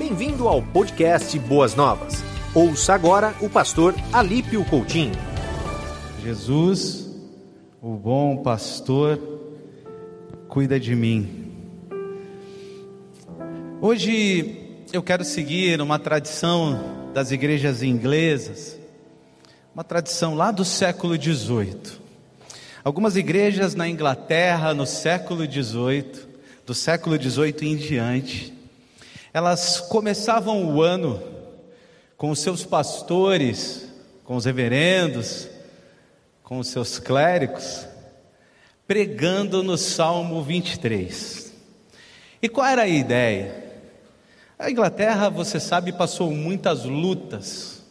Bem-vindo ao podcast Boas Novas. Ouça agora o pastor Alípio Coutinho. Jesus, o bom pastor, cuida de mim. Hoje eu quero seguir uma tradição das igrejas inglesas, uma tradição lá do século XVIII. Algumas igrejas na Inglaterra, no século XVIII, do século XVIII em diante, elas começavam o ano com os seus pastores, com os reverendos, com os seus clérigos, pregando no Salmo 23. E qual era a ideia? A Inglaterra, você sabe, passou muitas lutas.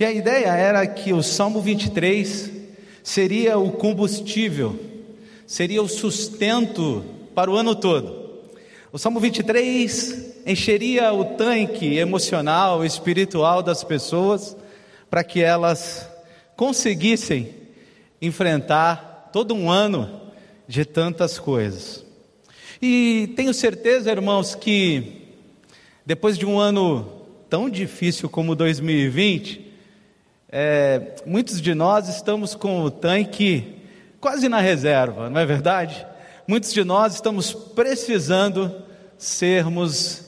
E a ideia era que o Salmo 23 seria o combustível, seria o sustento para o ano todo. O Salmo 23 encheria o tanque emocional, espiritual das pessoas, para que elas conseguissem enfrentar todo um ano de tantas coisas. E tenho certeza, irmãos, que depois de um ano tão difícil como 2020, é, muitos de nós estamos com o tanque quase na reserva, não é verdade? Muitos de nós estamos precisando sermos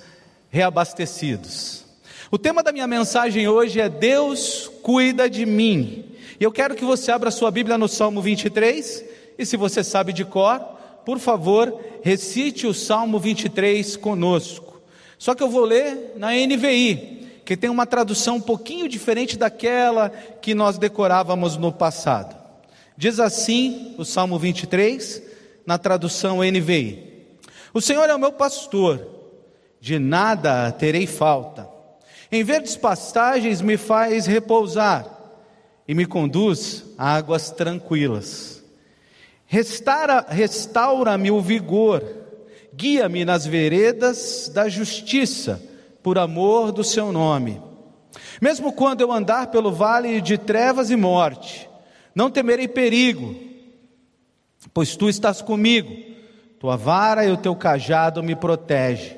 reabastecidos. O tema da minha mensagem hoje é Deus cuida de mim. E eu quero que você abra sua Bíblia no Salmo 23, e se você sabe de cor, por favor, recite o Salmo 23 conosco. Só que eu vou ler na NVI, que tem uma tradução um pouquinho diferente daquela que nós decorávamos no passado. Diz assim o Salmo 23, na tradução NVI: O Senhor é o meu pastor, de nada terei falta. Em verdes pastagens me faz repousar e me conduz a águas tranquilas. Restaura-me o vigor, guia-me nas veredas da justiça por amor do seu nome. Mesmo quando eu andar pelo vale de trevas e morte, não temerei perigo, pois tu estás comigo, tua vara e o teu cajado me protege.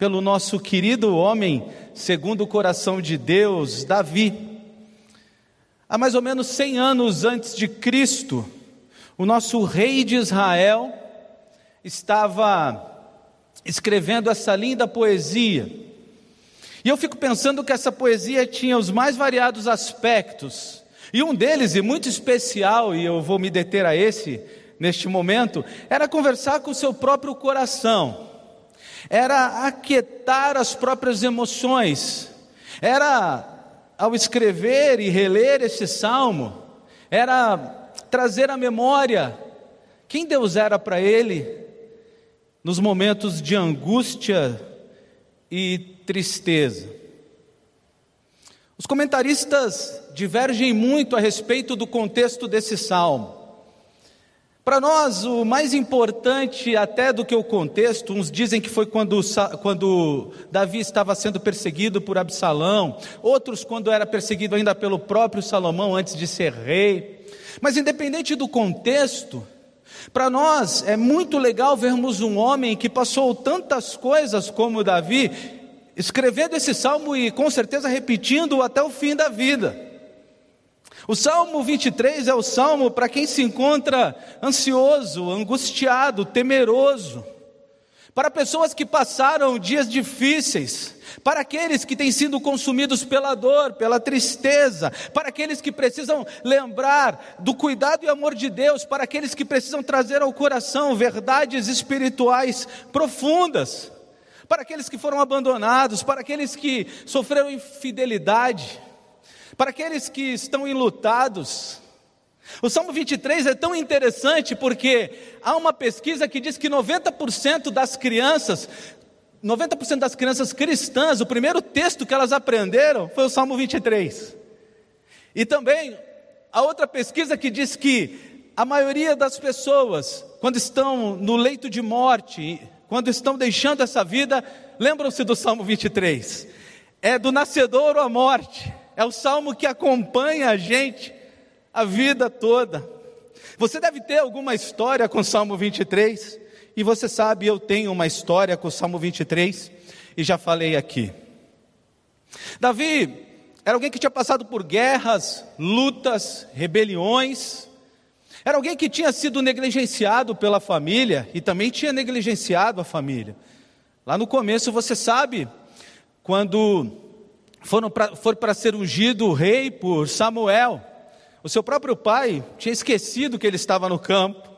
pelo nosso querido homem, segundo o coração de Deus, Davi. Há mais ou menos 100 anos antes de Cristo, o nosso rei de Israel estava escrevendo essa linda poesia. E eu fico pensando que essa poesia tinha os mais variados aspectos, e um deles, e muito especial, e eu vou me deter a esse neste momento, era conversar com o seu próprio coração, era aquietar as próprias emoções, era, ao escrever e reler esse salmo, era trazer à memória quem Deus era para ele nos momentos de angústia e tristeza. Os comentaristas divergem muito a respeito do contexto desse salmo. Para nós, o mais importante, até do que o contexto, uns dizem que foi quando, quando Davi estava sendo perseguido por Absalão, outros quando era perseguido ainda pelo próprio Salomão antes de ser rei. Mas, independente do contexto, para nós é muito legal vermos um homem que passou tantas coisas como Davi escrevendo esse salmo e com certeza repetindo até o fim da vida. O Salmo 23 é o salmo para quem se encontra ansioso, angustiado, temeroso, para pessoas que passaram dias difíceis, para aqueles que têm sido consumidos pela dor, pela tristeza, para aqueles que precisam lembrar do cuidado e amor de Deus, para aqueles que precisam trazer ao coração verdades espirituais profundas para aqueles que foram abandonados, para aqueles que sofreram infidelidade, para aqueles que estão enlutados. O Salmo 23 é tão interessante porque há uma pesquisa que diz que 90% das crianças 90% das crianças cristãs, o primeiro texto que elas aprenderam foi o Salmo 23. E também a outra pesquisa que diz que a maioria das pessoas, quando estão no leito de morte, quando estão deixando essa vida, lembram-se do Salmo 23. É do nascedouro à morte. É o salmo que acompanha a gente a vida toda. Você deve ter alguma história com o Salmo 23. E você sabe, eu tenho uma história com o Salmo 23 e já falei aqui. Davi era alguém que tinha passado por guerras, lutas, rebeliões. Era alguém que tinha sido negligenciado pela família e também tinha negligenciado a família. Lá no começo, você sabe, quando for para ser ungido rei por Samuel, o seu próprio pai tinha esquecido que ele estava no campo.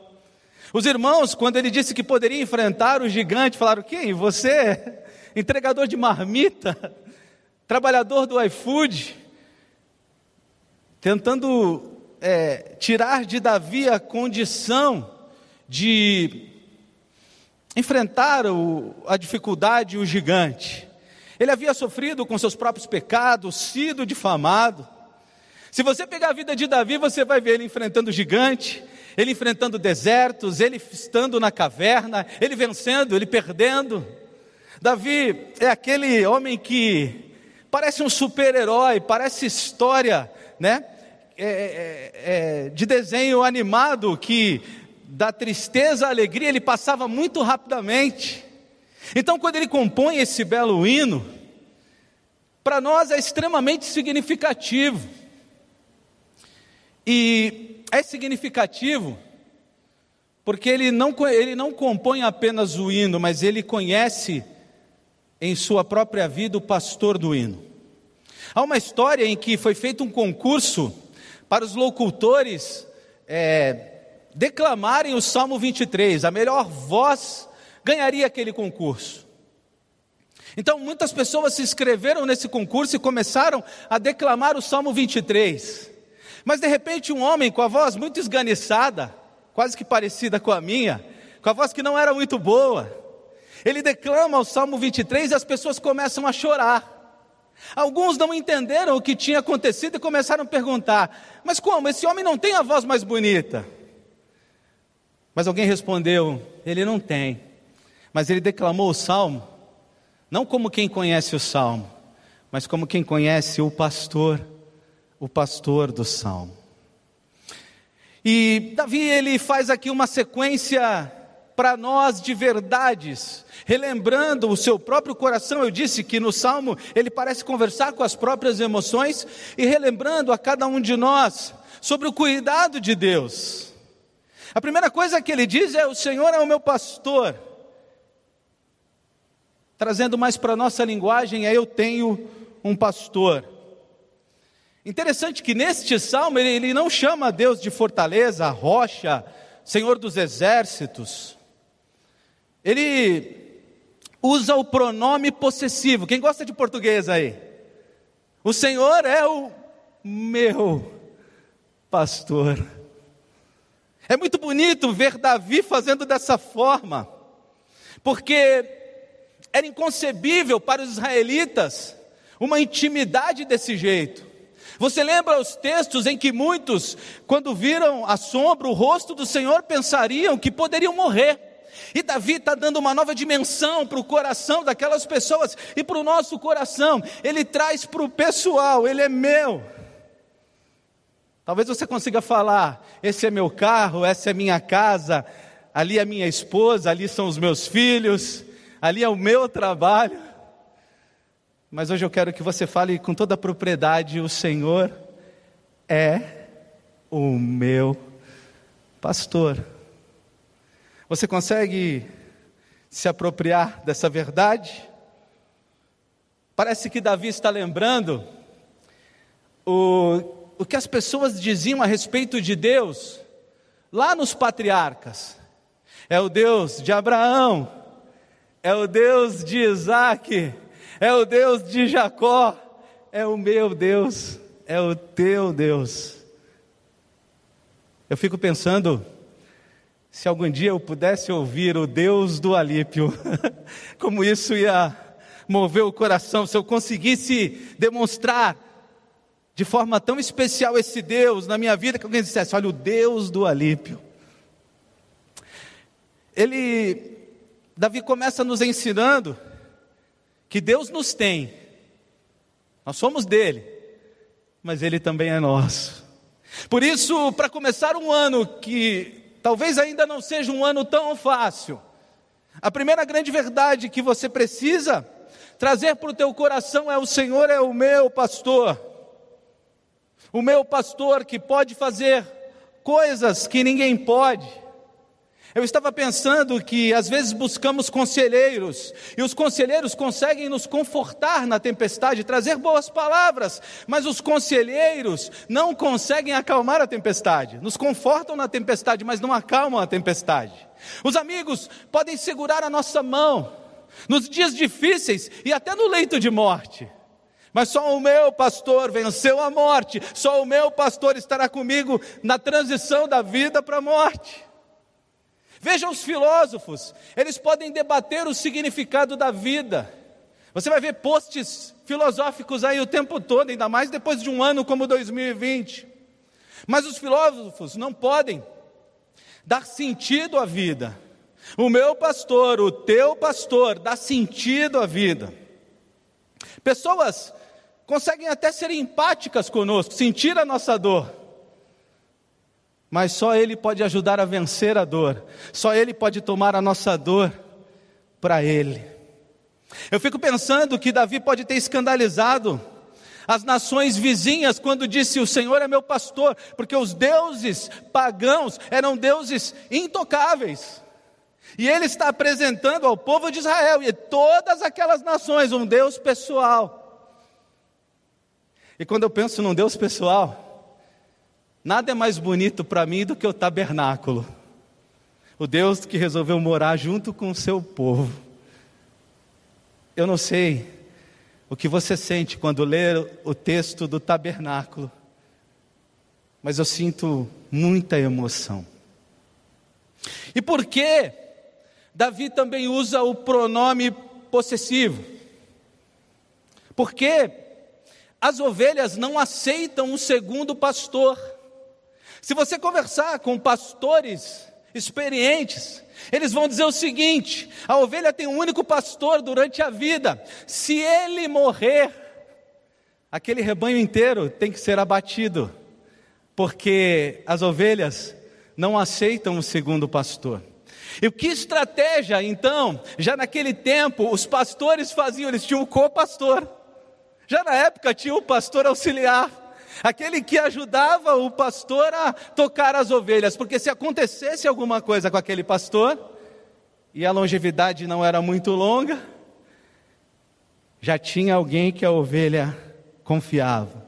Os irmãos, quando ele disse que poderia enfrentar o gigante, falaram: Quem? Você? Entregador de marmita? Trabalhador do iFood? Tentando é, tirar de Davi a condição de enfrentar o, a dificuldade e o gigante. Ele havia sofrido com seus próprios pecados, sido difamado. Se você pegar a vida de Davi, você vai ver ele enfrentando gigante, ele enfrentando desertos, ele estando na caverna, ele vencendo, ele perdendo. Davi é aquele homem que parece um super-herói, parece história, né? É, é, é, de desenho animado que da tristeza à alegria ele passava muito rapidamente. Então, quando ele compõe esse belo hino, para nós é extremamente significativo. E é significativo porque ele não, ele não compõe apenas o hino, mas ele conhece em sua própria vida o pastor do hino. Há uma história em que foi feito um concurso para os locutores é, declamarem o Salmo 23, a melhor voz ganharia aquele concurso. Então, muitas pessoas se inscreveram nesse concurso e começaram a declamar o Salmo 23. Mas, de repente, um homem com a voz muito esganiçada, quase que parecida com a minha, com a voz que não era muito boa, ele declama o Salmo 23 e as pessoas começam a chorar. Alguns não entenderam o que tinha acontecido e começaram a perguntar: Mas como? Esse homem não tem a voz mais bonita? Mas alguém respondeu: Ele não tem. Mas ele declamou o salmo, não como quem conhece o salmo, mas como quem conhece o pastor, o pastor do salmo. E Davi ele faz aqui uma sequência para nós de verdades, relembrando o seu próprio coração. Eu disse que no salmo ele parece conversar com as próprias emoções e relembrando a cada um de nós sobre o cuidado de Deus. A primeira coisa que ele diz é: O Senhor é o meu pastor. Trazendo mais para a nossa linguagem, é eu tenho um pastor. Interessante que neste salmo ele, ele não chama Deus de fortaleza, rocha, Senhor dos exércitos. Ele usa o pronome possessivo. Quem gosta de português aí? O Senhor é o meu pastor. É muito bonito ver Davi fazendo dessa forma, porque era inconcebível para os israelitas uma intimidade desse jeito. Você lembra os textos em que muitos, quando viram a sombra, o rosto do Senhor, pensariam que poderiam morrer. E Davi está dando uma nova dimensão para o coração daquelas pessoas e para o nosso coração. Ele traz para o pessoal, ele é meu. Talvez você consiga falar: esse é meu carro, essa é minha casa, ali é minha esposa, ali são os meus filhos, ali é o meu trabalho. Mas hoje eu quero que você fale com toda a propriedade: o Senhor é o meu pastor. Você consegue se apropriar dessa verdade? Parece que Davi está lembrando o, o que as pessoas diziam a respeito de Deus lá nos patriarcas. É o Deus de Abraão, é o Deus de Isaac, é o Deus de Jacó, é o meu Deus, é o teu Deus. Eu fico pensando, Se algum dia eu pudesse ouvir o Deus do Alípio, como isso ia mover o coração, se eu conseguisse demonstrar de forma tão especial esse Deus na minha vida, que alguém dissesse: Olha, o Deus do Alípio. Ele, Davi começa nos ensinando que Deus nos tem, nós somos dele, mas ele também é nosso. Por isso, para começar um ano que talvez ainda não seja um ano tão fácil, a primeira grande verdade que você precisa trazer para o teu coração é: o Senhor é o meu pastor, o meu pastor que pode fazer coisas que ninguém pode. Eu estava pensando que às vezes buscamos conselheiros, e os conselheiros conseguem nos confortar na tempestade, trazer boas palavras, mas os conselheiros não conseguem acalmar a tempestade, nos confortam na tempestade, mas não acalmam a tempestade. Os amigos podem segurar a nossa mão nos dias difíceis e até no leito de morte. Mas só o meu pastor venceu a morte, só o meu pastor estará comigo na transição da vida para a morte. Veja os filósofos, eles podem debater o significado da vida. Você vai ver posts filosóficos aí o tempo todo, ainda mais depois de um ano como 2020. Mas os filósofos não podem dar sentido à vida. O meu pastor, o teu pastor, dá sentido à vida. Pessoas conseguem até ser empáticas conosco, sentir a nossa dor mas só Ele pode ajudar a vencer a dor, só Ele pode tomar a nossa dor para Ele. Eu fico pensando que Davi pode ter escandalizado as nações vizinhas quando disse: O Senhor é meu pastor, porque os deuses pagãos eram deuses intocáveis. E ele está apresentando ao povo de Israel e todas aquelas nações um Deus pessoal. E quando eu penso num Deus pessoal, Nada é mais bonito para mim do que o tabernáculo. O Deus que resolveu morar junto com o seu povo. Eu não sei o que você sente quando lê o texto do tabernáculo, mas eu sinto muita emoção. E por que Davi também usa o pronome possessivo? Porque as ovelhas não aceitam o segundo pastor. Se você conversar com pastores experientes, eles vão dizer o seguinte: a ovelha tem um único pastor durante a vida. Se ele morrer, aquele rebanho inteiro tem que ser abatido, porque as ovelhas não aceitam o segundo pastor. E que estratégia, então, já naquele tempo, os pastores faziam? Eles tinham o co-pastor. Já na época tinha o pastor auxiliar aquele que ajudava o pastor a tocar as ovelhas, porque se acontecesse alguma coisa com aquele pastor, e a longevidade não era muito longa, já tinha alguém que a ovelha confiava.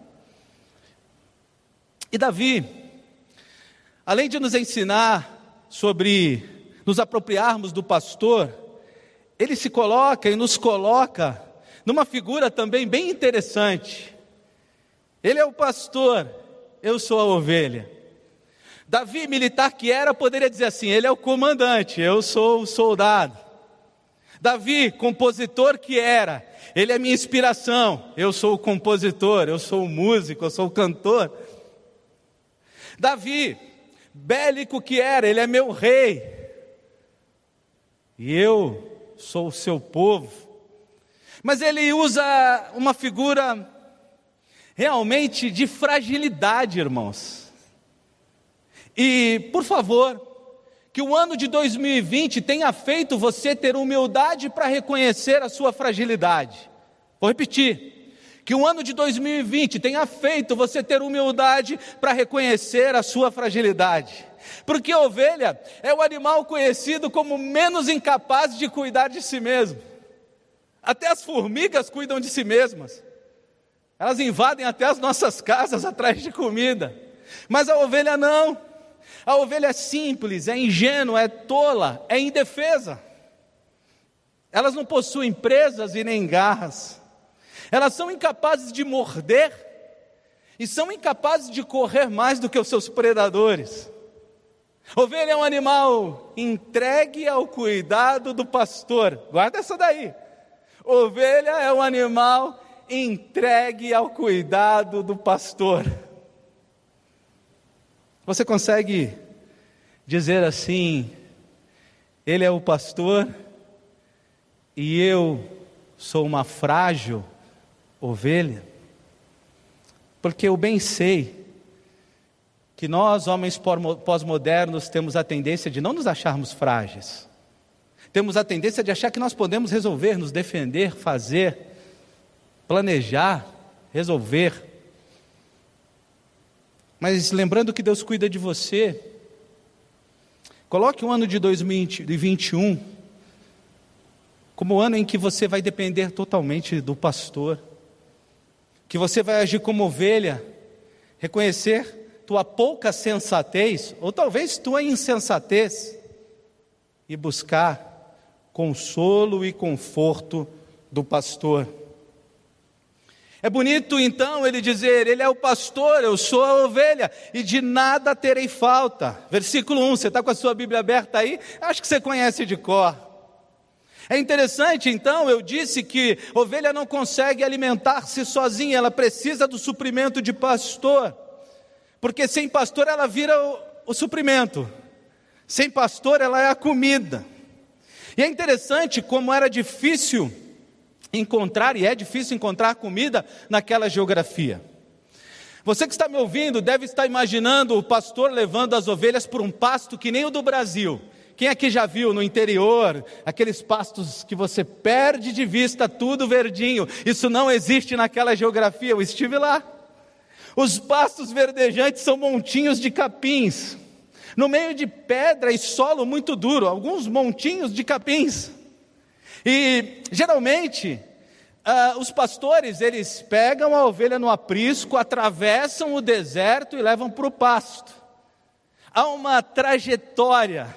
E Davi, além de nos ensinar sobre nos apropriarmos do pastor, ele se coloca e nos coloca numa figura também bem interessante. Ele é o pastor, eu sou a ovelha. Davi, militar que era, poderia dizer assim: ele é o comandante, eu sou o soldado. Davi, compositor que era, ele é minha inspiração, eu sou o compositor, eu sou o músico, eu sou o cantor. Davi, bélico que era, ele é meu rei, e eu sou o seu povo. Mas ele usa uma figura realmente de fragilidade, irmãos. E, por favor, que o ano de 2020 tenha feito você ter humildade para reconhecer a sua fragilidade. Vou repetir. Que o ano de 2020 tenha feito você ter humildade para reconhecer a sua fragilidade. Porque a ovelha é o animal conhecido como menos incapaz de cuidar de si mesmo. Até as formigas cuidam de si mesmas. Elas invadem até as nossas casas atrás de comida. Mas a ovelha não. A ovelha é simples, é ingênua, é tola, é indefesa. Elas não possuem presas e nem garras. Elas são incapazes de morder e são incapazes de correr mais do que os seus predadores. Ovelha é um animal entregue ao cuidado do pastor. Guarda essa daí. Ovelha é um animal entregue ao cuidado do pastor. Você consegue dizer assim: Ele é o pastor e eu sou uma frágil ovelha? Porque eu bem sei que nós, homens pós-modernos, temos a tendência de não nos acharmos frágeis. Temos a tendência de achar que nós podemos resolver, nos defender, fazer, planejar, resolver. Mas lembrando que Deus cuida de você, coloque o ano de 2021 como o ano em que você vai depender totalmente do pastor, que você vai agir como ovelha, reconhecer tua pouca sensatez, ou talvez tua insensatez, e buscar consolo e conforto do pastor. É bonito então ele dizer: Ele é o pastor, eu sou a ovelha, e de nada terei falta. Versículo 1, você está com a sua Bíblia aberta aí? Acho que você conhece de cor. É interessante então, eu disse que ovelha não consegue alimentar-se sozinha, ela precisa do suprimento de pastor, porque sem pastor ela vira o, o suprimento, sem pastor ela é a comida. E é interessante como era difícil encontrar, e é difícil encontrar comida naquela geografia. Você que está me ouvindo deve estar imaginando o pastor levando as ovelhas por um pasto que nem o do Brasil. Quem aqui já viu no interior aqueles pastos que você perde de vista, tudo verdinho? Isso não existe naquela geografia, eu estive lá. Os pastos verdejantes são montinhos de capins, no meio de pedra e solo muito duro, alguns montinhos de capins. E geralmente uh, os pastores eles pegam a ovelha no aprisco, atravessam o deserto e levam para o pasto. Há uma trajetória,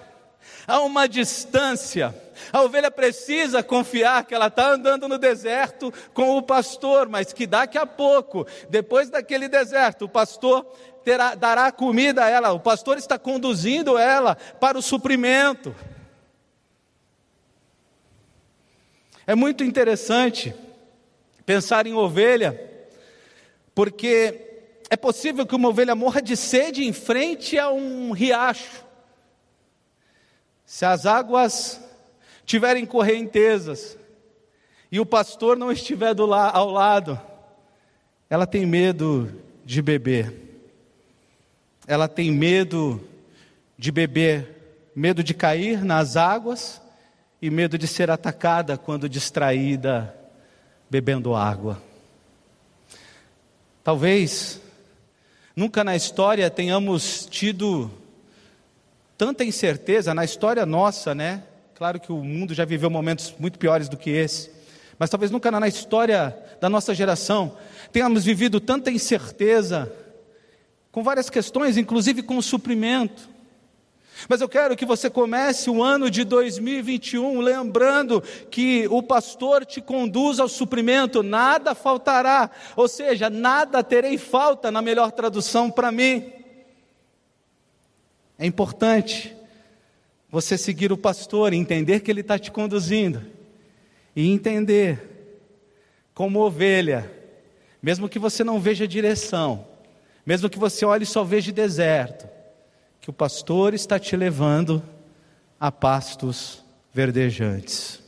há uma distância. A ovelha precisa confiar que ela está andando no deserto com o pastor, mas que daqui a pouco, depois daquele deserto, o pastor terá, dará comida a ela, o pastor está conduzindo ela para o suprimento. É muito interessante pensar em ovelha, porque é possível que uma ovelha morra de sede em frente a um riacho. Se as águas tiverem correntezas e o pastor não estiver do la ao lado, ela tem medo de beber. Ela tem medo de beber, medo de cair nas águas e medo de ser atacada quando distraída bebendo água. Talvez nunca na história tenhamos tido tanta incerteza, na história nossa, né? Claro que o mundo já viveu momentos muito piores do que esse, mas talvez nunca na história da nossa geração tenhamos vivido tanta incerteza, com várias questões, inclusive com o suprimento. Mas eu quero que você comece o ano de 2021 lembrando que o pastor te conduz ao suprimento, nada faltará, ou seja, nada terei falta, na melhor tradução para mim. É importante você seguir o pastor, entender que ele está te conduzindo, e entender como ovelha, mesmo que você não veja direção, mesmo que você olhe e só veja deserto, que o pastor está te levando a pastos verdejantes.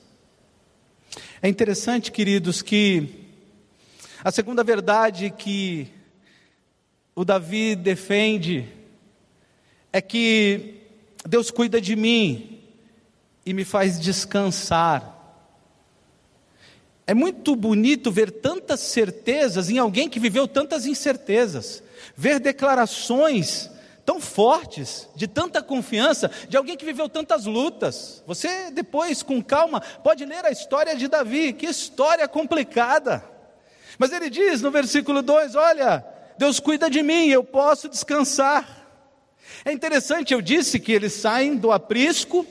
É interessante, queridos, que a segunda verdade que o Davi defende é que Deus cuida de mim e me faz descansar. É muito bonito ver tantas certezas em alguém que viveu tantas incertezas, ver declarações tão fortes, de tanta confiança, de alguém que viveu tantas lutas. Você depois, com calma, pode ler a história de Davi, que história complicada. Mas ele diz no versículo 2: Olha, Deus cuida de mim, eu posso descansar. É interessante, eu disse que eles saem do aprisco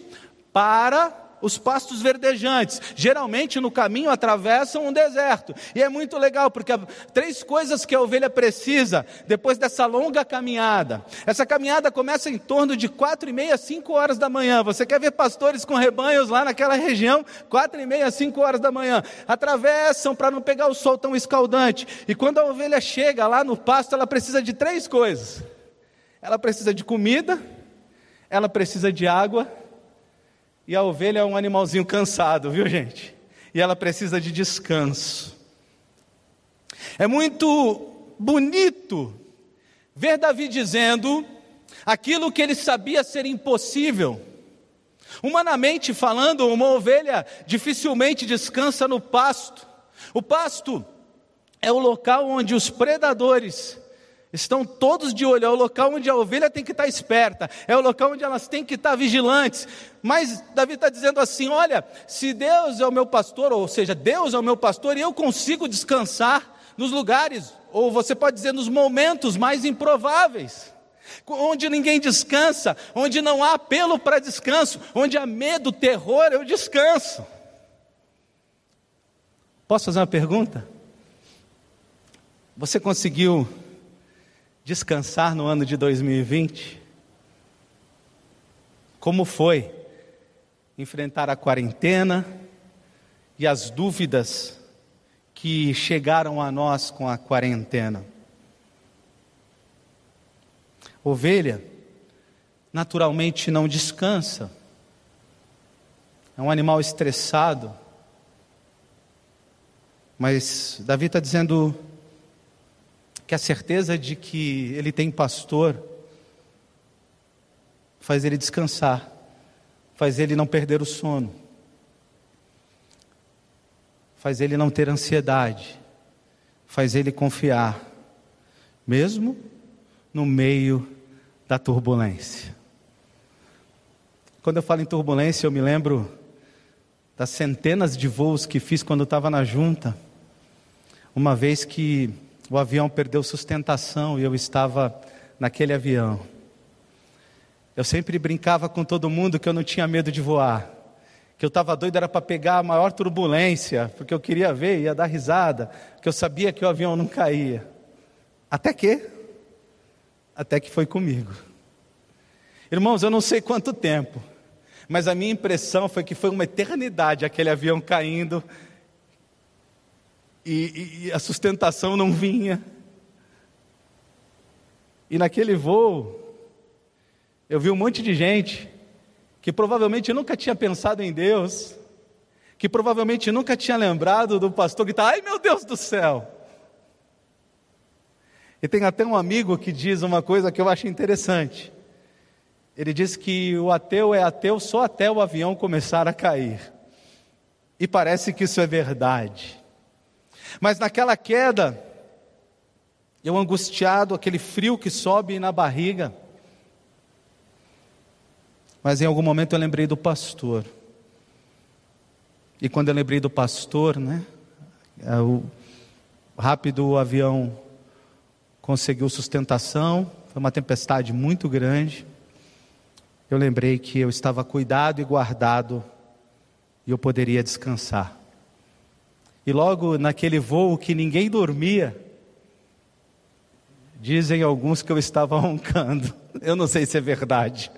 para os pastos verdejantes. Geralmente no caminho atravessam um deserto. E é muito legal, porque três coisas que a ovelha precisa depois dessa longa caminhada. Essa caminhada começa em torno de quatro e meia, cinco horas da manhã. Você quer ver pastores com rebanhos lá naquela região? Quatro e meia, cinco horas da manhã. Atravessam para não pegar o sol tão escaldante. E quando a ovelha chega lá no pasto, ela precisa de três coisas. Ela precisa de comida, ela precisa de água e a ovelha é um animalzinho cansado, viu gente? E ela precisa de descanso. É muito bonito ver Davi dizendo aquilo que ele sabia ser impossível. Humanamente falando, uma ovelha dificilmente descansa no pasto. O pasto é o local onde os predadores Estão todos de olho, é o local onde a ovelha tem que estar esperta, é o local onde elas têm que estar vigilantes. Mas Davi está dizendo assim: olha, se Deus é o meu pastor, ou seja, Deus é o meu pastor, e eu consigo descansar nos lugares, ou você pode dizer nos momentos mais improváveis, onde ninguém descansa, onde não há apelo para descanso, onde há medo, terror, eu descanso. Posso fazer uma pergunta? Você conseguiu descansar no ano de 2020? Como foi enfrentar a quarentena e as dúvidas que chegaram a nós com a quarentena? Ovelha naturalmente não descansa, é um animal estressado, mas Davi está dizendo que a certeza de que ele tem pastor faz ele descansar, faz ele não perder o sono, faz ele não ter ansiedade, faz ele confiar, mesmo no meio da turbulência. Quando eu falo em turbulência, eu me lembro das centenas de voos que fiz quando estava na junta. Uma vez que o avião perdeu sustentação e eu estava naquele avião. Eu sempre brincava com todo mundo que eu não tinha medo de voar, que eu estava doido era para pegar a maior turbulência, porque eu queria ver, ia dar risada, que eu sabia que o avião não caía. Até que? Até que foi comigo. Irmãos, eu não sei quanto tempo, mas a minha impressão foi que foi uma eternidade aquele avião caindo e, e a sustentação não vinha. E naquele voo, eu vi um monte de gente que provavelmente nunca tinha pensado em Deus, que provavelmente nunca tinha lembrado do pastor que está, ai meu Deus do céu. E tem até um amigo que diz uma coisa que eu acho interessante. Ele diz que o ateu é ateu só até o avião começar a cair. E parece que isso é verdade. Mas naquela queda, eu angustiado, aquele frio que sobe na barriga. Mas em algum momento eu lembrei do pastor. E quando eu lembrei do pastor, né? É, o rápido o avião conseguiu sustentação, foi uma tempestade muito grande. Eu lembrei que eu estava cuidado e guardado e eu poderia descansar. E logo naquele voo que ninguém dormia, dizem alguns que eu estava roncando. Eu não sei se é verdade.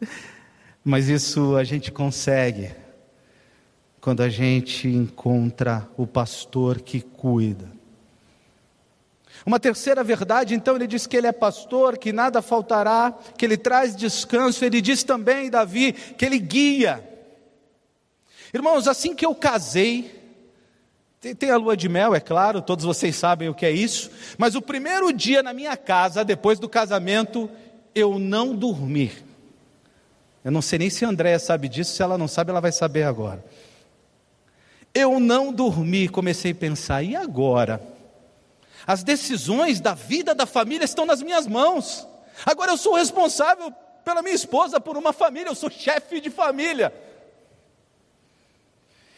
Mas isso a gente consegue quando a gente encontra o pastor que cuida. Uma terceira verdade, então, ele diz que ele é pastor, que nada faltará, que ele traz descanso. Ele diz também, Davi, que ele guia. Irmãos, assim que eu casei, tem, tem, a lua de mel, é claro, todos vocês sabem o que é isso. Mas o primeiro dia na minha casa, depois do casamento, eu não dormi. Eu não sei nem se a Andréia sabe disso, se ela não sabe, ela vai saber agora. Eu não dormi, comecei a pensar, e agora? As decisões da vida da família estão nas minhas mãos. Agora eu sou responsável pela minha esposa, por uma família, eu sou chefe de família.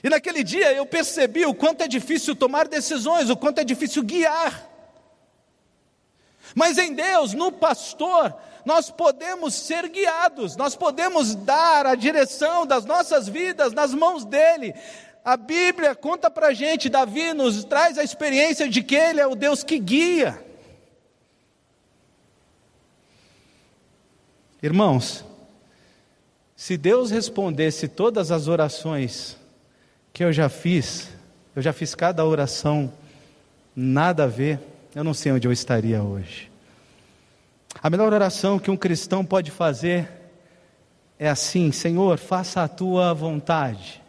E naquele dia eu percebi o quanto é difícil tomar decisões, o quanto é difícil guiar. Mas em Deus, no pastor, nós podemos ser guiados, nós podemos dar a direção das nossas vidas nas mãos dele. A Bíblia conta para gente, Davi nos traz a experiência de que ele é o Deus que guia. Irmãos, se Deus respondesse todas as orações que eu já fiz, eu já fiz cada oração, nada a ver, eu não sei onde eu estaria hoje. A melhor oração que um cristão pode fazer é assim: Senhor, faça a tua vontade.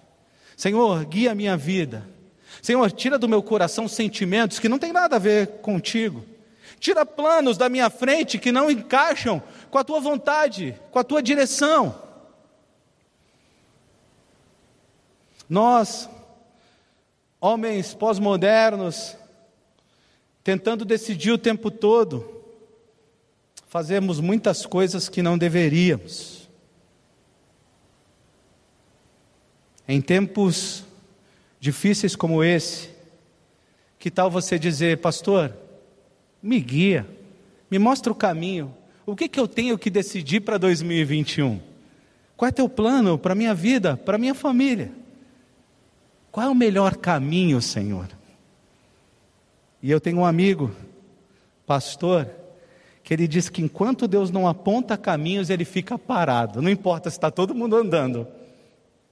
Senhor, guia a minha vida. Senhor, tira do meu coração sentimentos que não tem nada a ver contigo. Tira planos da minha frente que não encaixam com a tua vontade, com a tua direção. Nós, homens pós-modernos, tentando decidir o tempo todo, fazemos muitas coisas que não deveríamos. Em tempos difíceis como esse, que tal você dizer, pastor, me guia, me mostra o caminho, o que, que eu tenho que decidir para 2021? Qual é teu plano para a minha vida, para a minha família? Qual é o melhor caminho, Senhor? E eu tenho um amigo, pastor, que ele diz que enquanto Deus não aponta caminhos, ele fica parado. Não importa se está todo mundo andando.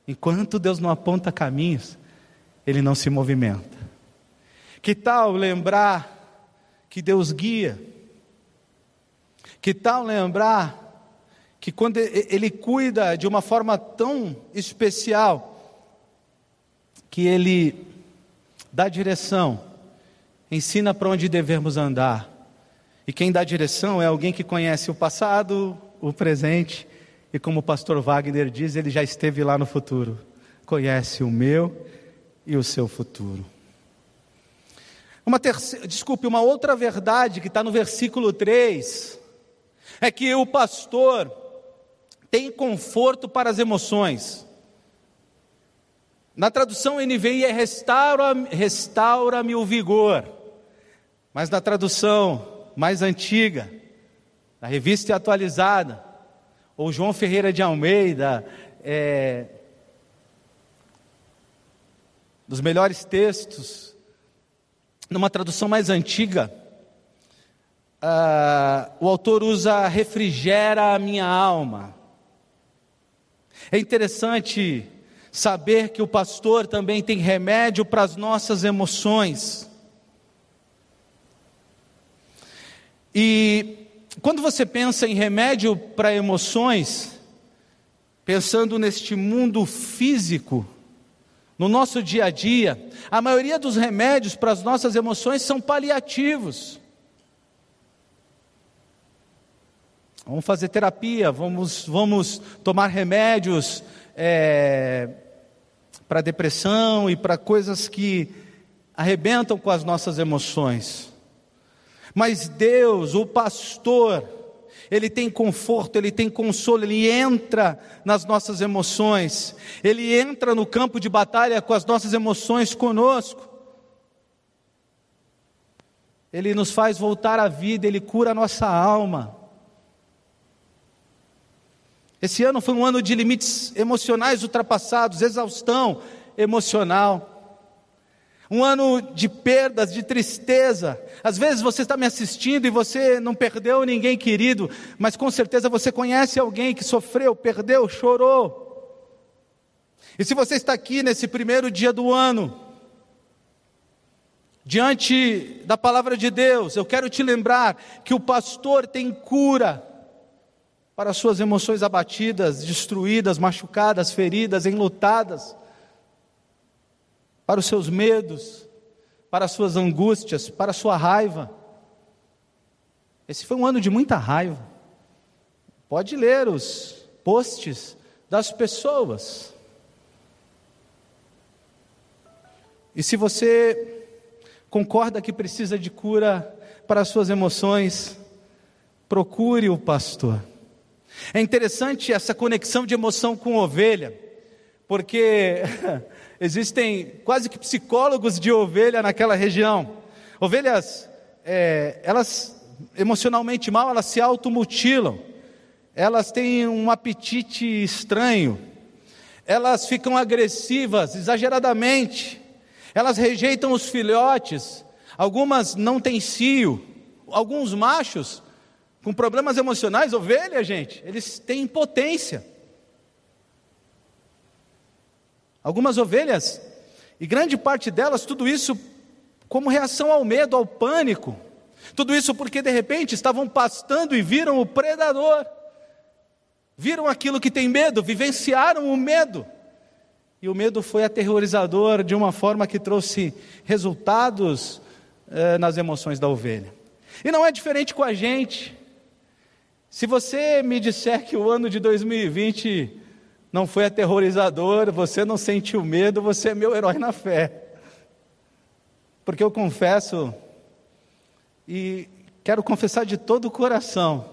Enquanto Deus não aponta caminhos, ele não se movimenta. Que tal lembrar que Deus guia? Que tal lembrar que quando Ele cuida de uma forma tão especial, que Ele dá direção, ensina para onde devemos andar. E quem dá direção é alguém que conhece o passado, o presente e, como o pastor Wagner diz, ele já esteve lá no futuro. Conhece o meu e o seu futuro. Uma terceira, desculpe, uma outra verdade que está no versículo 3 é que o pastor tem conforto para as emoções. Na tradução NVI é restaura-me restaura o vigor. Mas na tradução mais antiga, na revista atualizada, ou João Ferreira de Almeida, é, dos melhores textos, numa tradução mais antiga, uh, o autor usa refrigera a minha alma. É interessante saber que o pastor também tem remédio para as nossas emoções. E quando você pensa em remédio para emoções, pensando neste mundo físico, no nosso dia a dia, a maioria dos remédios para as nossas emoções são paliativos. Vamos fazer terapia, vamos, vamos tomar remédios é, para depressão e para coisas que arrebentam com as nossas emoções. Mas Deus, o pastor, ele tem conforto, ele tem consolo, ele entra nas nossas emoções, ele entra no campo de batalha com as nossas emoções conosco. Ele nos faz voltar à vida, ele cura a nossa alma. Esse ano foi um ano de limites emocionais ultrapassados, exaustão emocional um ano de perdas, de tristeza. Às vezes você está me assistindo e você não perdeu ninguém querido, mas com certeza você conhece alguém que sofreu, perdeu, chorou. E se você está aqui nesse primeiro dia do ano, diante da palavra de Deus, eu quero te lembrar que o pastor tem cura para suas emoções abatidas, destruídas, machucadas, feridas, enlutadas para os seus medos, para as suas angústias, para a sua raiva. Esse foi um ano de muita raiva. Pode ler os posts das pessoas. E se você concorda que precisa de cura para as suas emoções, procure o pastor. É interessante essa conexão de emoção com ovelha, porque existem quase que psicólogos de ovelha naquela região. Ovelhas, é, elas emocionalmente mal, elas se automutilam, elas têm um apetite estranho, elas ficam agressivas exageradamente, elas rejeitam os filhotes, algumas não têm cio, alguns machos com problemas emocionais, ovelha, gente, eles têm impotência. Algumas ovelhas, e grande parte delas, tudo isso como reação ao medo, ao pânico. Tudo isso porque de repente estavam pastando e viram o predador. Viram aquilo que tem medo, vivenciaram o medo. E o medo foi aterrorizador de uma forma que trouxe resultados eh, nas emoções da ovelha. E não é diferente com a gente. Se você me disser que o ano de 2020 não foi aterrorizador, você não sentiu medo, você é meu herói na fé. Porque eu confesso, e quero confessar de todo o coração,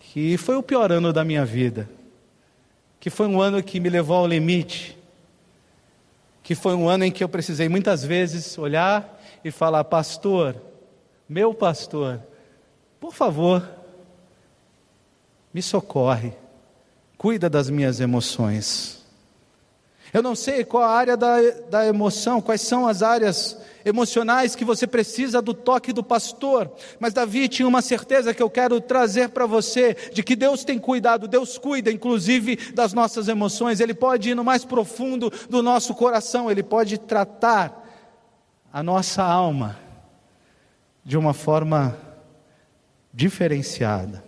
que foi o pior ano da minha vida, que foi um ano que me levou ao limite, que foi um ano em que eu precisei muitas vezes olhar e falar: Pastor, meu pastor, por favor, me socorre cuida das minhas emoções. Eu não sei qual a área da, da emoção, quais são as áreas emocionais que você precisa do toque do pastor, mas Davi tinha uma certeza que eu quero trazer para você, de que Deus tem cuidado, Deus cuida inclusive das nossas emoções, Ele pode ir no mais profundo do nosso coração, Ele pode tratar a nossa alma de uma forma diferenciada.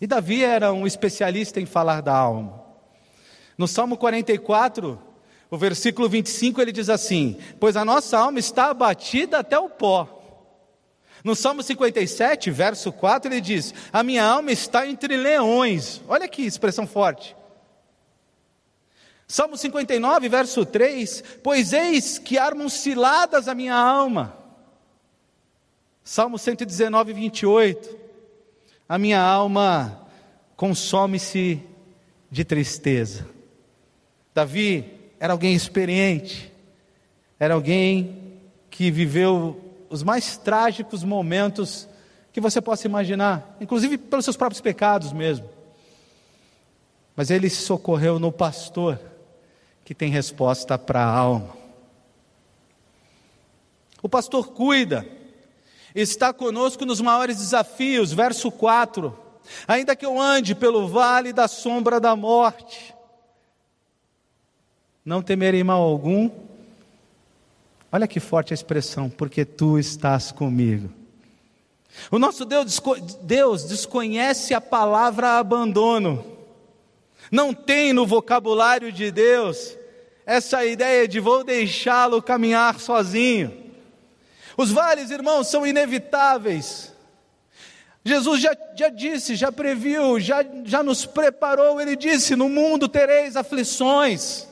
E Davi era um especialista em falar da alma. No Salmo 44, o versículo 25, ele diz assim: Pois a nossa alma está abatida até o pó. No Salmo 57, verso 4, ele diz: A minha alma está entre leões. Olha que expressão forte. Salmo 59, verso 3: Pois eis que armam ciladas a minha alma. Salmo 119, 28 a minha alma consome-se de tristeza. Davi era alguém experiente, era alguém que viveu os mais trágicos momentos que você possa imaginar, inclusive pelos seus próprios pecados mesmo. Mas ele se socorreu no pastor que tem resposta para a alma. O pastor cuida está conosco nos maiores desafios. Verso 4: Ainda que eu ande pelo vale da sombra da morte, não temerei mal algum. Olha que forte a expressão, porque tu estás comigo. O nosso Deus, Deus desconhece a palavra abandono. Não tem no vocabulário de Deus essa ideia de vou deixá-lo caminhar sozinho. Os vales, irmãos, são inevitáveis. Jesus já, já disse, já previu, já, já nos preparou. Ele disse: No mundo tereis aflições,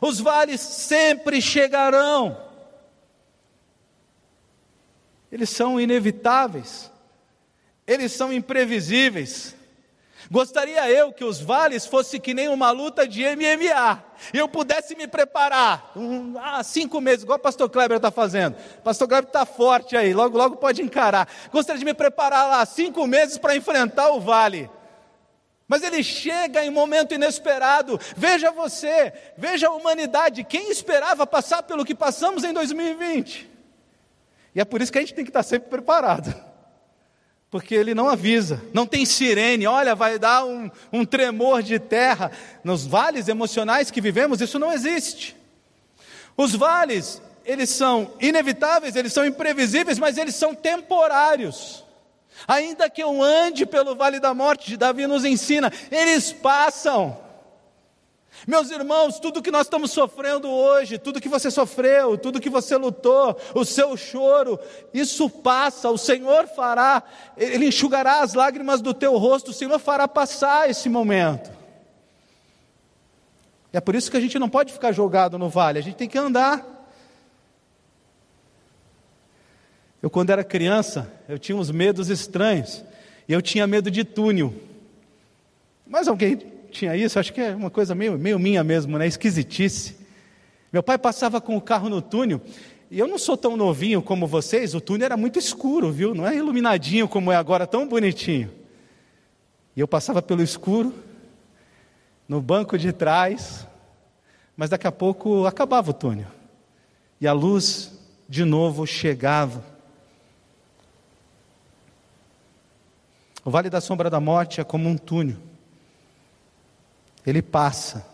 os vales sempre chegarão. Eles são inevitáveis, eles são imprevisíveis. Gostaria eu que os vales fossem que nem uma luta de MMA, e eu pudesse me preparar, um, ah, cinco meses, igual o pastor Kleber está fazendo. Pastor Kleber está forte aí, logo, logo pode encarar. Gostaria de me preparar lá cinco meses para enfrentar o vale. Mas ele chega em momento inesperado. Veja você, veja a humanidade. Quem esperava passar pelo que passamos em 2020? E é por isso que a gente tem que estar sempre preparado porque ele não avisa, não tem sirene, olha, vai dar um, um tremor de terra. Nos vales emocionais que vivemos, isso não existe. Os vales, eles são inevitáveis, eles são imprevisíveis, mas eles são temporários. Ainda que eu ande pelo vale da morte, Davi nos ensina, eles passam. Meus irmãos, tudo que nós estamos sofrendo hoje, tudo que você sofreu, tudo que você lutou, o seu choro, isso passa, o Senhor fará, Ele enxugará as lágrimas do teu rosto, o Senhor fará passar esse momento. É por isso que a gente não pode ficar jogado no vale, a gente tem que andar. Eu, quando era criança, eu tinha uns medos estranhos, e eu tinha medo de túnel. Mas alguém tinha isso, acho que é uma coisa meio, meio minha mesmo, né? Esquisitice. Meu pai passava com o carro no túnel E eu não sou tão novinho como vocês, o túnel era muito escuro, viu? Não é iluminadinho como é agora, tão bonitinho. E eu passava pelo escuro, no banco de trás, mas daqui a pouco acabava o túnel. E a luz de novo chegava. O vale da sombra da morte é como um túnel. Ele passa.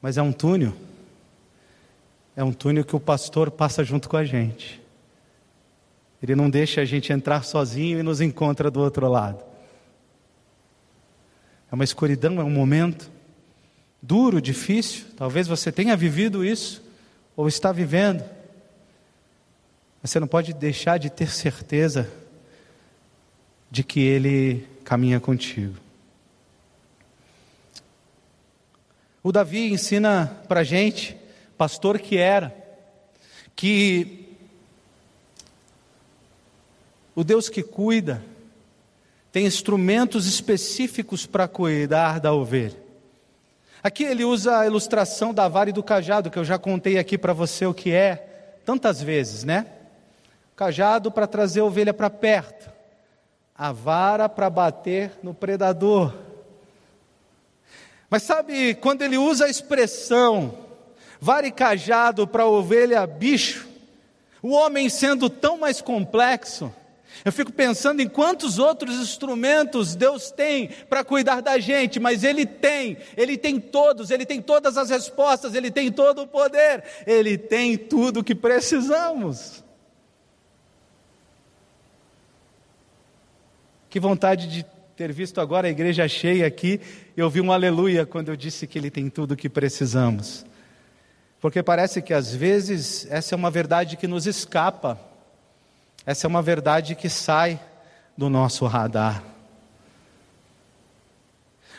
Mas é um túnel é um túnel que o pastor passa junto com a gente. Ele não deixa a gente entrar sozinho e nos encontra do outro lado. É uma escuridão, é um momento duro, difícil. Talvez você tenha vivido isso ou está vivendo. Mas você não pode deixar de ter certeza de que Ele caminha contigo. O Davi ensina para gente pastor que era, que o Deus que cuida tem instrumentos específicos para cuidar da ovelha. Aqui ele usa a ilustração da vara e do cajado, que eu já contei aqui para você o que é, tantas vezes, né? cajado para trazer a ovelha para perto, a vara para bater no predador. Mas sabe, quando ele usa a expressão vara e cajado para ovelha bicho, o homem sendo tão mais complexo, eu fico pensando em quantos outros instrumentos Deus tem para cuidar da gente, mas Ele tem, Ele tem todos, Ele tem todas as respostas, Ele tem todo o poder, Ele tem tudo o que precisamos. Que vontade de ter visto agora a igreja cheia aqui e ouvir um aleluia quando eu disse que Ele tem tudo o que precisamos. Porque parece que às vezes essa é uma verdade que nos escapa, essa é uma verdade que sai do nosso radar.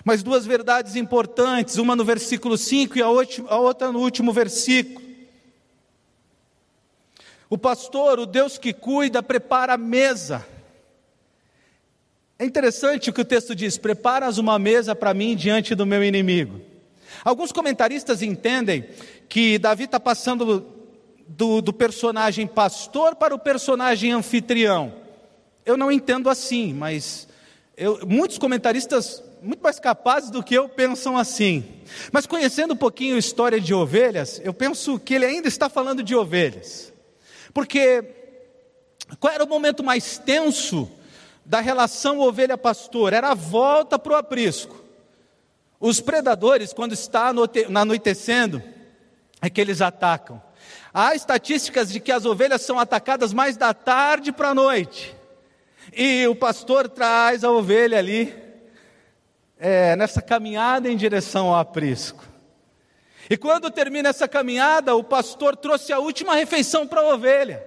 Mas duas verdades importantes, uma no versículo 5 e a outra no último versículo. O pastor, o Deus que cuida, prepara a mesa. É interessante o que o texto diz: preparas uma mesa para mim diante do meu inimigo. Alguns comentaristas entendem que Davi está passando do, do personagem pastor para o personagem anfitrião. Eu não entendo assim, mas eu, muitos comentaristas, muito mais capazes do que eu, pensam assim. Mas conhecendo um pouquinho a história de ovelhas, eu penso que ele ainda está falando de ovelhas. Porque qual era o momento mais tenso da relação ovelha-pastor? Era a volta para o aprisco. Os predadores, quando está anoitecendo, é que eles atacam. Há estatísticas de que as ovelhas são atacadas mais da tarde para a noite. E o pastor traz a ovelha ali, é, nessa caminhada em direção ao aprisco. E quando termina essa caminhada, o pastor trouxe a última refeição para a ovelha.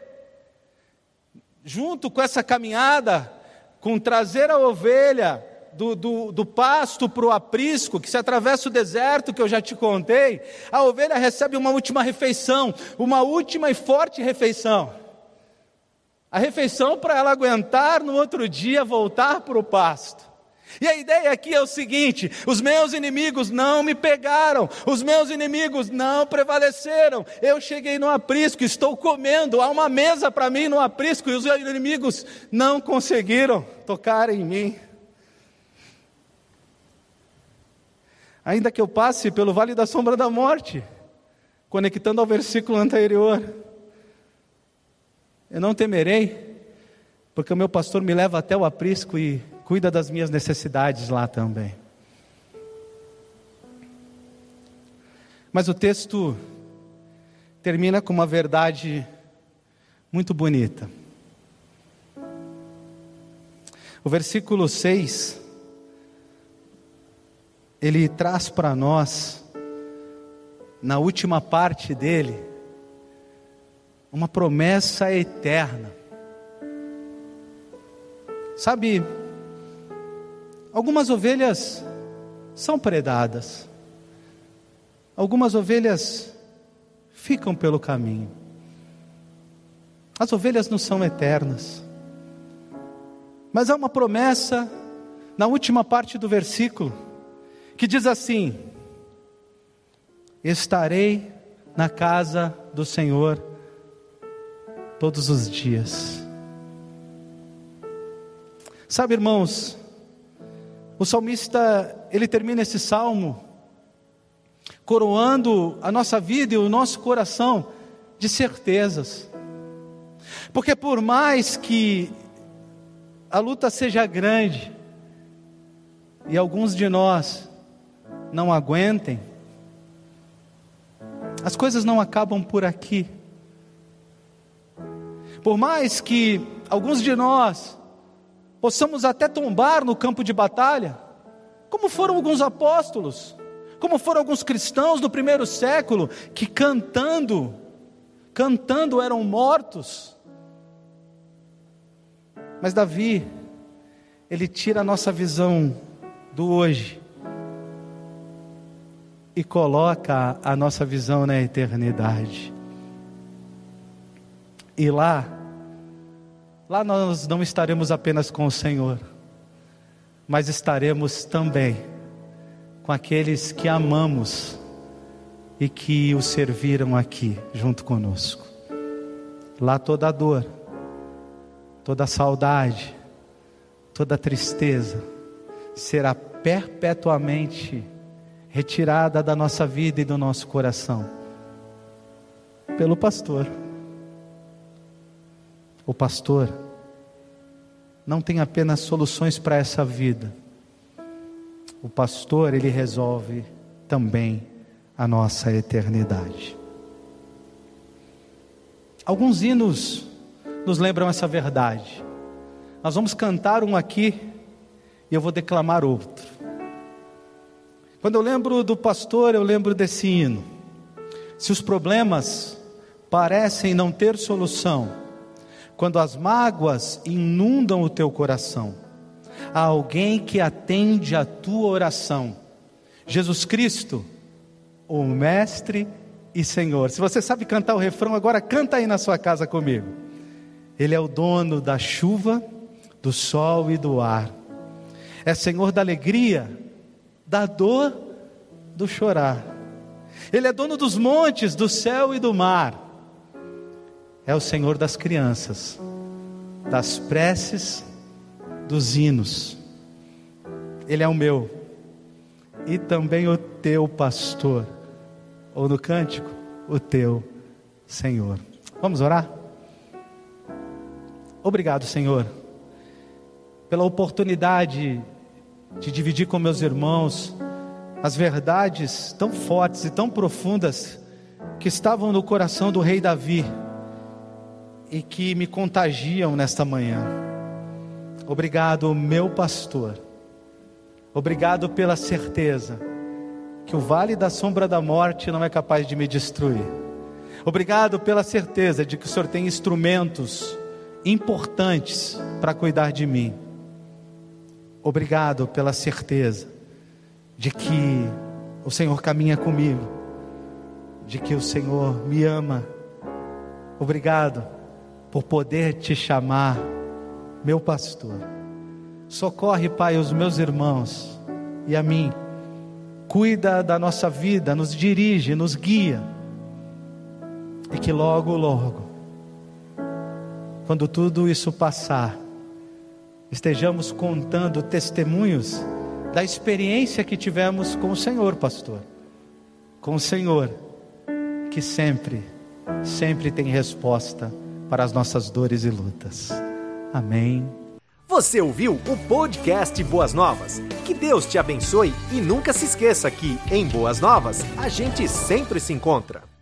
Junto com essa caminhada, com trazer a ovelha do, do, do pasto para o aprisco, que se atravessa o deserto, que eu já te contei, a ovelha recebe uma última refeição, uma última e forte refeição. A refeição para ela aguentar no outro dia voltar para o pasto. E a ideia aqui é o seguinte: os meus inimigos não me pegaram, os meus inimigos não prevaleceram. Eu cheguei no aprisco, estou comendo, há uma mesa para mim no aprisco, e os inimigos não conseguiram tocar em mim. ainda que eu passe pelo vale da sombra da morte, conectando ao versículo anterior. Eu não temerei, porque o meu pastor me leva até o aprisco e cuida das minhas necessidades lá também. Mas o texto termina com uma verdade muito bonita. O versículo 6 ele traz para nós, na última parte dele, uma promessa eterna. Sabe, algumas ovelhas são predadas, algumas ovelhas ficam pelo caminho. As ovelhas não são eternas, mas há uma promessa na última parte do versículo que diz assim: Estarei na casa do Senhor todos os dias. Sabe, irmãos, o salmista, ele termina esse salmo coroando a nossa vida e o nosso coração de certezas. Porque por mais que a luta seja grande e alguns de nós não aguentem, as coisas não acabam por aqui. Por mais que alguns de nós possamos até tombar no campo de batalha, como foram alguns apóstolos, como foram alguns cristãos do primeiro século que cantando, cantando eram mortos. Mas Davi, ele tira a nossa visão do hoje e coloca a nossa visão na eternidade. E lá, lá nós não estaremos apenas com o Senhor, mas estaremos também com aqueles que amamos e que o serviram aqui junto conosco. Lá toda dor, toda saudade, toda tristeza será perpetuamente retirada da nossa vida e do nosso coração pelo pastor. O pastor não tem apenas soluções para essa vida. O pastor, ele resolve também a nossa eternidade. Alguns hinos nos lembram essa verdade. Nós vamos cantar um aqui e eu vou declamar outro. Quando eu lembro do pastor, eu lembro desse hino. Se os problemas parecem não ter solução, quando as mágoas inundam o teu coração, há alguém que atende a tua oração. Jesus Cristo, o Mestre e Senhor. Se você sabe cantar o refrão, agora canta aí na sua casa comigo. Ele é o dono da chuva, do sol e do ar. É Senhor da alegria da dor, do chorar. Ele é dono dos montes, do céu e do mar. É o Senhor das crianças, das preces, dos hinos. Ele é o meu e também o teu pastor, ou no cântico, o teu Senhor. Vamos orar? Obrigado, Senhor, pela oportunidade de dividir com meus irmãos as verdades tão fortes e tão profundas que estavam no coração do rei Davi e que me contagiam nesta manhã. Obrigado, meu pastor. Obrigado pela certeza que o vale da sombra da morte não é capaz de me destruir. Obrigado pela certeza de que o Senhor tem instrumentos importantes para cuidar de mim. Obrigado pela certeza de que o Senhor caminha comigo, de que o Senhor me ama. Obrigado por poder te chamar meu pastor. Socorre, Pai, os meus irmãos e a mim. Cuida da nossa vida, nos dirige, nos guia. E que logo, logo, quando tudo isso passar, estejamos contando testemunhos da experiência que tivemos com o Senhor, pastor. Com o Senhor, que sempre, sempre tem resposta para as nossas dores e lutas. Amém. Você ouviu o podcast Boas Novas? Que Deus te abençoe e nunca se esqueça que, em Boas Novas, a gente sempre se encontra.